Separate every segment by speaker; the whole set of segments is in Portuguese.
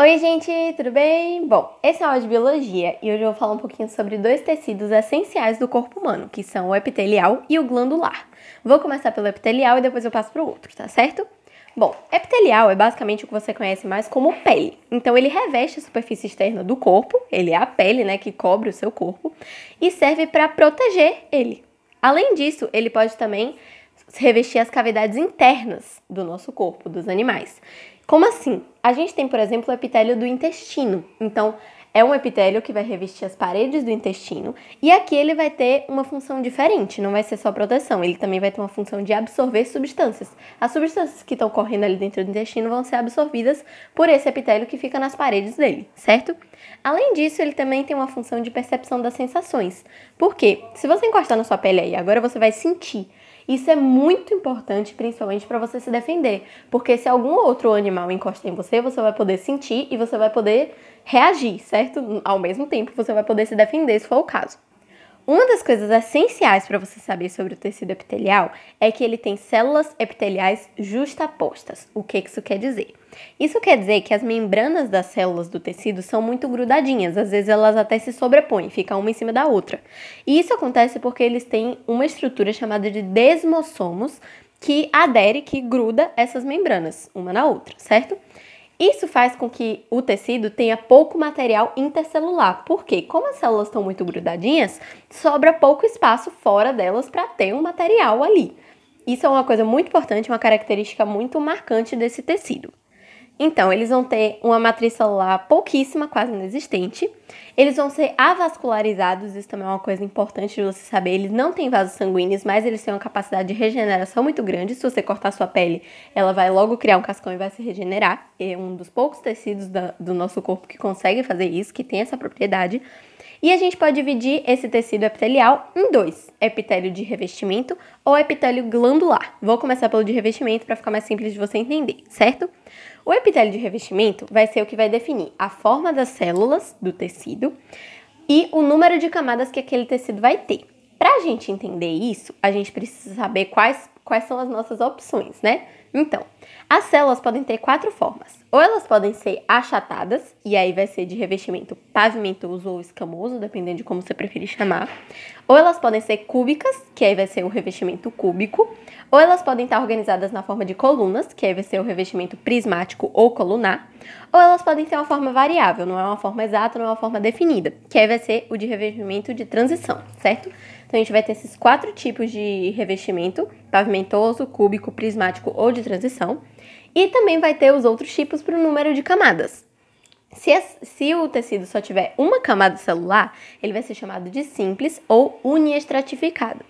Speaker 1: Oi, gente, tudo bem? Bom, esse é o de biologia e hoje eu vou falar um pouquinho sobre dois tecidos essenciais do corpo humano, que são o epitelial e o glandular. Vou começar pelo epitelial e depois eu passo para o outro, tá certo? Bom, epitelial é basicamente o que você conhece mais como pele. Então, ele reveste a superfície externa do corpo, ele é a pele, né, que cobre o seu corpo, e serve para proteger ele. Além disso, ele pode também revestir as cavidades internas do nosso corpo, dos animais. Como assim? A gente tem, por exemplo, o epitélio do intestino. Então, é um epitélio que vai revestir as paredes do intestino e aqui ele vai ter uma função diferente, não vai ser só proteção, ele também vai ter uma função de absorver substâncias. As substâncias que estão correndo ali dentro do intestino vão ser absorvidas por esse epitélio que fica nas paredes dele, certo? Além disso, ele também tem uma função de percepção das sensações. Por quê? Se você encostar na sua pele aí, agora você vai sentir isso é muito importante, principalmente para você se defender, porque se algum outro animal encosta em você, você vai poder sentir e você vai poder reagir, certo? Ao mesmo tempo, você vai poder se defender se for o caso. Uma das coisas essenciais para você saber sobre o tecido epitelial é que ele tem células epiteliais justapostas. O que isso quer dizer? Isso quer dizer que as membranas das células do tecido são muito grudadinhas, às vezes elas até se sobrepõem, ficam uma em cima da outra. E isso acontece porque eles têm uma estrutura chamada de desmossomos que adere, que gruda essas membranas uma na outra, certo? Isso faz com que o tecido tenha pouco material intercelular, porque como as células estão muito grudadinhas, sobra pouco espaço fora delas para ter um material ali. Isso é uma coisa muito importante, uma característica muito marcante desse tecido. Então, eles vão ter uma matriz celular pouquíssima, quase inexistente. Eles vão ser avascularizados, isso também é uma coisa importante de você saber. Eles não têm vasos sanguíneos, mas eles têm uma capacidade de regeneração muito grande. Se você cortar sua pele, ela vai logo criar um cascão e vai se regenerar. É um dos poucos tecidos do nosso corpo que consegue fazer isso, que tem essa propriedade. E a gente pode dividir esse tecido epitelial em dois: epitélio de revestimento ou epitélio glandular. Vou começar pelo de revestimento para ficar mais simples de você entender, certo? O epitélio de revestimento vai ser o que vai definir a forma das células do tecido e o número de camadas que aquele tecido vai ter. Para a gente entender isso, a gente precisa saber quais, quais são as nossas opções, né? Então, as células podem ter quatro formas. Ou elas podem ser achatadas, e aí vai ser de revestimento pavimentoso ou escamoso, dependendo de como você preferir chamar. Ou elas podem ser cúbicas, que aí vai ser o revestimento cúbico. Ou elas podem estar organizadas na forma de colunas, que aí vai ser o revestimento prismático ou colunar. Ou elas podem ter uma forma variável, não é uma forma exata, não é uma forma definida, que aí vai ser o de revestimento de transição, certo? Então a gente vai ter esses quatro tipos de revestimento: pavimentoso, cúbico, prismático ou de transição. E também vai ter os outros tipos para o número de camadas. Se, se, o tecido só tiver uma camada celular, ele vai ser chamado de simples ou uniestratificado.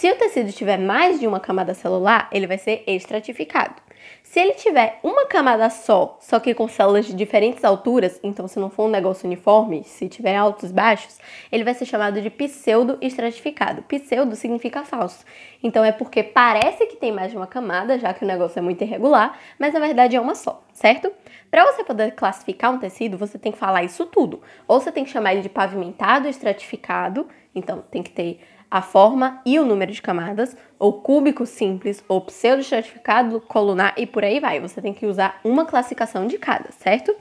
Speaker 1: Se o tecido tiver mais de uma camada celular, ele vai ser estratificado. Se ele tiver uma camada só, só que com células de diferentes alturas, então se não for um negócio uniforme, se tiver altos e baixos, ele vai ser chamado de pseudo-estratificado. Pseudo significa falso. Então é porque parece que tem mais de uma camada, já que o negócio é muito irregular, mas na verdade é uma só, certo? Para você poder classificar um tecido, você tem que falar isso tudo. Ou você tem que chamar ele de pavimentado estratificado, então tem que ter a forma e o número de camadas, ou cúbico simples, ou pseudo-estratificado, colunar e por aí vai. Você tem que usar uma classificação de cada, certo?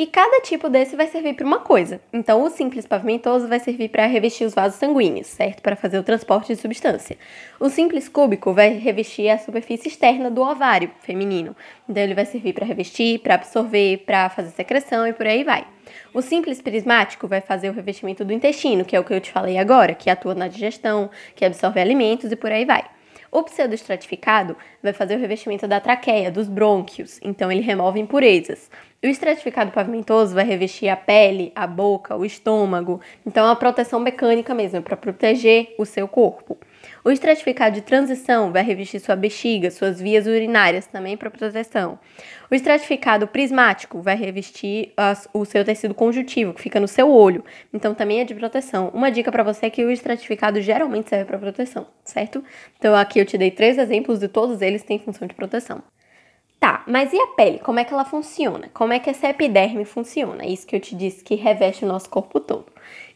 Speaker 1: E cada tipo desse vai servir para uma coisa. Então, o simples pavimentoso vai servir para revestir os vasos sanguíneos, certo? Para fazer o transporte de substância. O simples cúbico vai revestir a superfície externa do ovário feminino. Então, ele vai servir para revestir, para absorver, para fazer secreção e por aí vai. O simples prismático vai fazer o revestimento do intestino, que é o que eu te falei agora, que atua na digestão, que absorve alimentos e por aí vai. O pseudoestratificado vai fazer o revestimento da traqueia, dos brônquios, então ele remove impurezas. O estratificado pavimentoso vai revestir a pele, a boca, o estômago, então é uma proteção mecânica mesmo, é para proteger o seu corpo. O estratificado de transição vai revestir sua bexiga, suas vias urinárias, também para proteção. O estratificado prismático vai revestir as, o seu tecido conjuntivo, que fica no seu olho, então também é de proteção. Uma dica para você é que o estratificado geralmente serve para proteção, certo? Então aqui eu te dei três exemplos e todos eles têm função de proteção. Tá, mas e a pele? Como é que ela funciona? Como é que essa epiderme funciona? Isso que eu te disse que reveste o nosso corpo todo.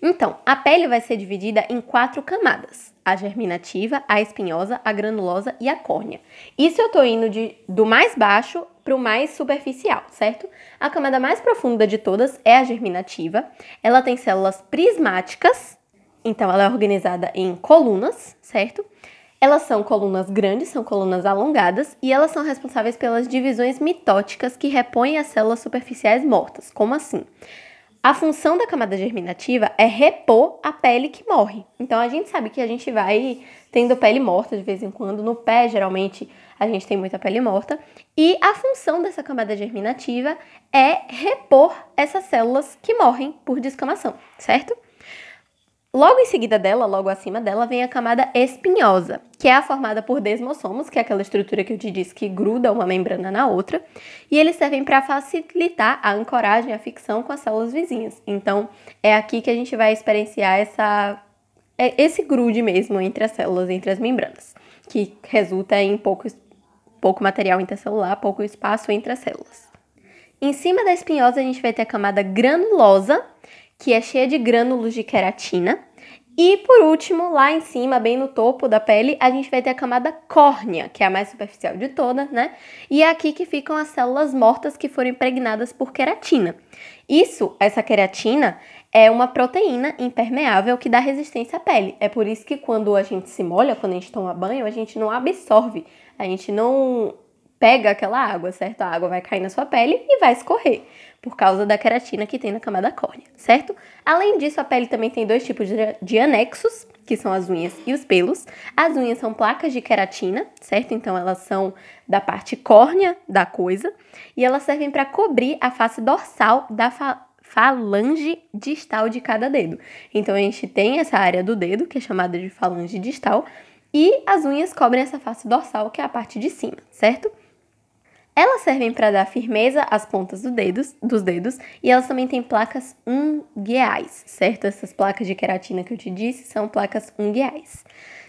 Speaker 1: Então, a pele vai ser dividida em quatro camadas: a germinativa, a espinhosa, a granulosa e a córnea. Isso eu tô indo de, do mais baixo para o mais superficial, certo? A camada mais profunda de todas é a germinativa. Ela tem células prismáticas, então ela é organizada em colunas, certo? Elas são colunas grandes, são colunas alongadas e elas são responsáveis pelas divisões mitóticas que repõem as células superficiais mortas. Como assim? A função da camada germinativa é repor a pele que morre. Então a gente sabe que a gente vai tendo pele morta de vez em quando. No pé, geralmente, a gente tem muita pele morta. E a função dessa camada germinativa é repor essas células que morrem por descamação, certo? Logo em seguida dela, logo acima dela, vem a camada espinhosa, que é a formada por desmossomos, que é aquela estrutura que eu te disse que gruda uma membrana na outra, e eles servem para facilitar a ancoragem, a ficção com as células vizinhas. Então, é aqui que a gente vai experienciar essa, é, esse grude mesmo entre as células, entre as membranas, que resulta em pouco, pouco material intercelular, pouco espaço entre as células. Em cima da espinhosa, a gente vai ter a camada granulosa, que é cheia de grânulos de queratina. E por último, lá em cima, bem no topo da pele, a gente vai ter a camada córnea, que é a mais superficial de toda, né? E é aqui que ficam as células mortas que foram impregnadas por queratina. Isso, essa queratina, é uma proteína impermeável que dá resistência à pele. É por isso que quando a gente se molha, quando a gente toma banho, a gente não absorve, a gente não pega aquela água, certo? A água vai cair na sua pele e vai escorrer, por causa da queratina que tem na camada córnea, certo? Além disso, a pele também tem dois tipos de, anexos, que são as unhas e os pelos. As unhas são placas de queratina, certo? Então elas são da parte córnea da coisa e elas servem para cobrir a face dorsal da fa falange distal de cada dedo. Então a gente tem essa área do dedo, que é chamada de falange distal, e as unhas cobrem essa face dorsal, que é a parte de cima, certo? Elas servem para dar firmeza às pontas do dedos, dos dedos e elas também têm placas ungueais, certo? Essas placas de queratina que eu te disse são placas ungueais.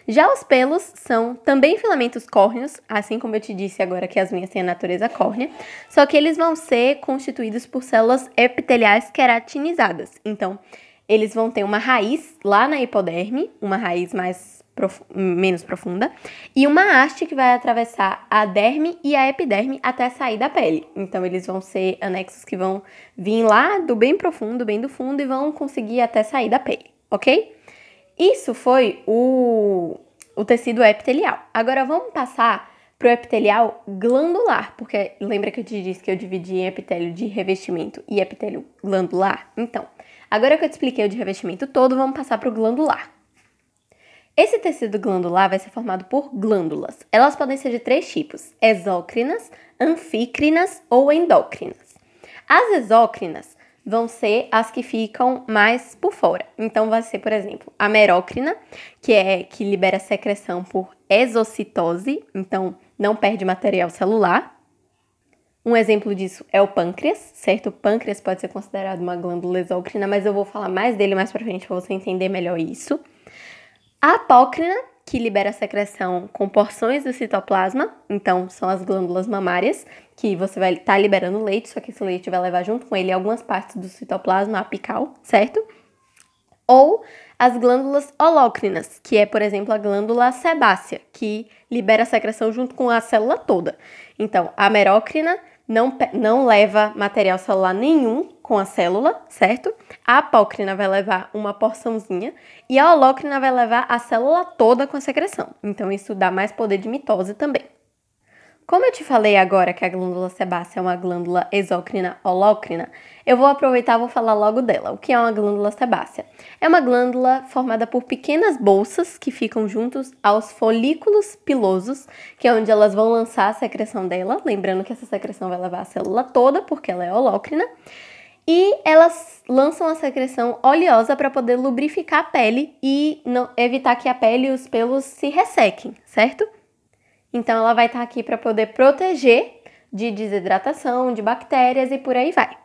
Speaker 1: Já os pelos são também filamentos córneos, assim como eu te disse agora que as unhas têm a natureza córnea, só que eles vão ser constituídos por células epiteliais queratinizadas. Então, eles vão ter uma raiz lá na hipoderme, uma raiz mais prof... menos profunda, e uma haste que vai atravessar a derme e a epiderme até sair da pele. Então, eles vão ser anexos que vão vir lá do bem profundo, bem do fundo, e vão conseguir até sair da pele, ok? Isso foi o, o tecido epitelial. Agora, vamos passar para o epitelial glandular, porque lembra que eu te disse que eu dividi em epitélio de revestimento e epitélio glandular? Então, agora que eu te expliquei o de revestimento todo, vamos passar para o glandular. Esse tecido glandular vai ser formado por glândulas. Elas podem ser de três tipos: exócrinas, anfícrinas ou endócrinas. As exócrinas vão ser as que ficam mais por fora. Então vai ser, por exemplo, a merócrina, que é que libera secreção por exocitose, então não perde material celular. Um exemplo disso é o pâncreas, certo? O pâncreas pode ser considerado uma glândula exócrina, mas eu vou falar mais dele mais pra frente para você entender melhor isso. A apócrina, que libera secreção com porções do citoplasma, então são as glândulas mamárias, que você vai estar tá liberando leite, só que esse leite vai levar junto com ele algumas partes do citoplasma apical, certo? Ou as glândulas holócrinas, que é, por exemplo, a glândula sebácea, que libera secreção junto com a célula toda. Então, a merócrina não, não leva material celular nenhum com a célula, certo? A apócrina vai levar uma porçãozinha e a holócrina vai levar a célula toda com a secreção. Então, isso dá mais poder de mitose também. Como eu te falei agora que a glândula sebácea é uma glândula exócrina holócrina, eu vou aproveitar e vou falar logo dela. O que é uma glândula sebácea? É uma glândula formada por pequenas bolsas que ficam juntos aos folículos pilosos, que é onde elas vão lançar a secreção dela. Lembrando que essa secreção vai levar a célula toda, porque ela é holócrina. E elas lançam a secreção oleosa para poder lubrificar a pele e não, evitar que a pele e os pelos se ressequem, certo? Então ela vai estar tá aqui para poder proteger de desidratação, de bactérias e por aí vai.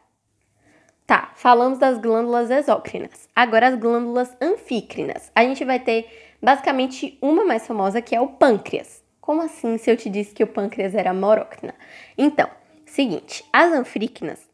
Speaker 1: Tá, falamos das glândulas exócrinas. Agora as glândulas anfícrinas. A gente vai ter basicamente uma mais famosa que é o pâncreas. Como assim se eu te disse que o pâncreas era morócrina? Então, seguinte, as anfícrinas,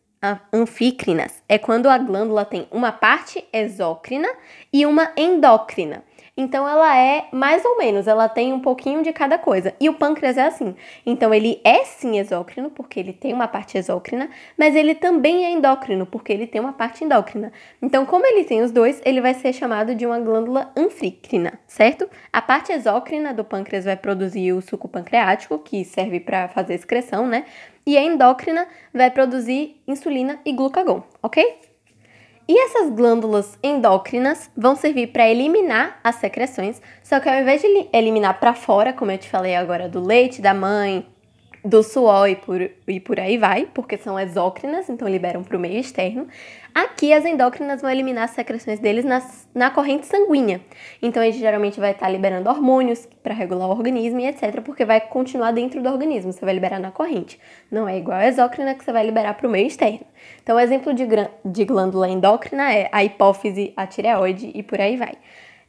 Speaker 1: anfícrinas é quando a glândula tem uma parte exócrina e uma endócrina. Então ela é mais ou menos, ela tem um pouquinho de cada coisa. E o pâncreas é assim. Então ele é sim exócrino, porque ele tem uma parte exócrina, mas ele também é endócrino, porque ele tem uma parte endócrina. Então, como ele tem os dois, ele vai ser chamado de uma glândula anfícrina, certo? A parte exócrina do pâncreas vai produzir o suco pancreático, que serve para fazer excreção, né? E a endócrina vai produzir insulina e glucagon, ok? E essas glândulas endócrinas vão servir para eliminar as secreções, só que ao invés de eliminar para fora, como eu te falei agora do leite da mãe, do suor e por, e por aí vai, porque são exócrinas, então liberam para o meio externo. Aqui as endócrinas vão eliminar as secreções deles nas, na corrente sanguínea. Então a gente geralmente vai estar tá liberando hormônios para regular o organismo e etc, porque vai continuar dentro do organismo, você vai liberar na corrente. Não é igual a exócrina que você vai liberar para o meio externo. Então o exemplo de, de glândula endócrina é a hipófise, a tireoide e por aí vai.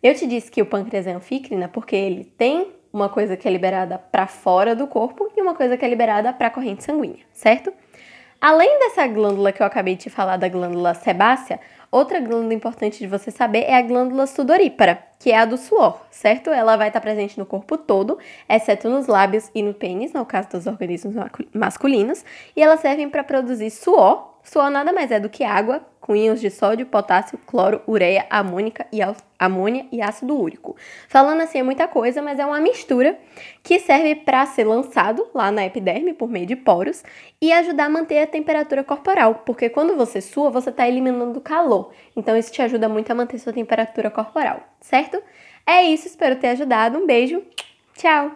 Speaker 1: Eu te disse que o pâncreas é anfícrina porque ele tem uma coisa que é liberada para fora do corpo e uma coisa que é liberada para a corrente sanguínea, certo? Além dessa glândula que eu acabei de falar da glândula sebácea, outra glândula importante de você saber é a glândula sudorípara, que é a do suor, certo? Ela vai estar presente no corpo todo, exceto nos lábios e no pênis, no caso dos organismos masculinos, e elas servem para produzir suor Suor nada mais é do que água com íons de sódio, potássio, cloro, ureia, amônica e amônia e ácido úrico. Falando assim é muita coisa, mas é uma mistura que serve para ser lançado lá na epiderme por meio de poros e ajudar a manter a temperatura corporal, porque quando você sua, você está eliminando calor. Então isso te ajuda muito a manter sua temperatura corporal, certo? É isso, espero ter ajudado. Um beijo. Tchau.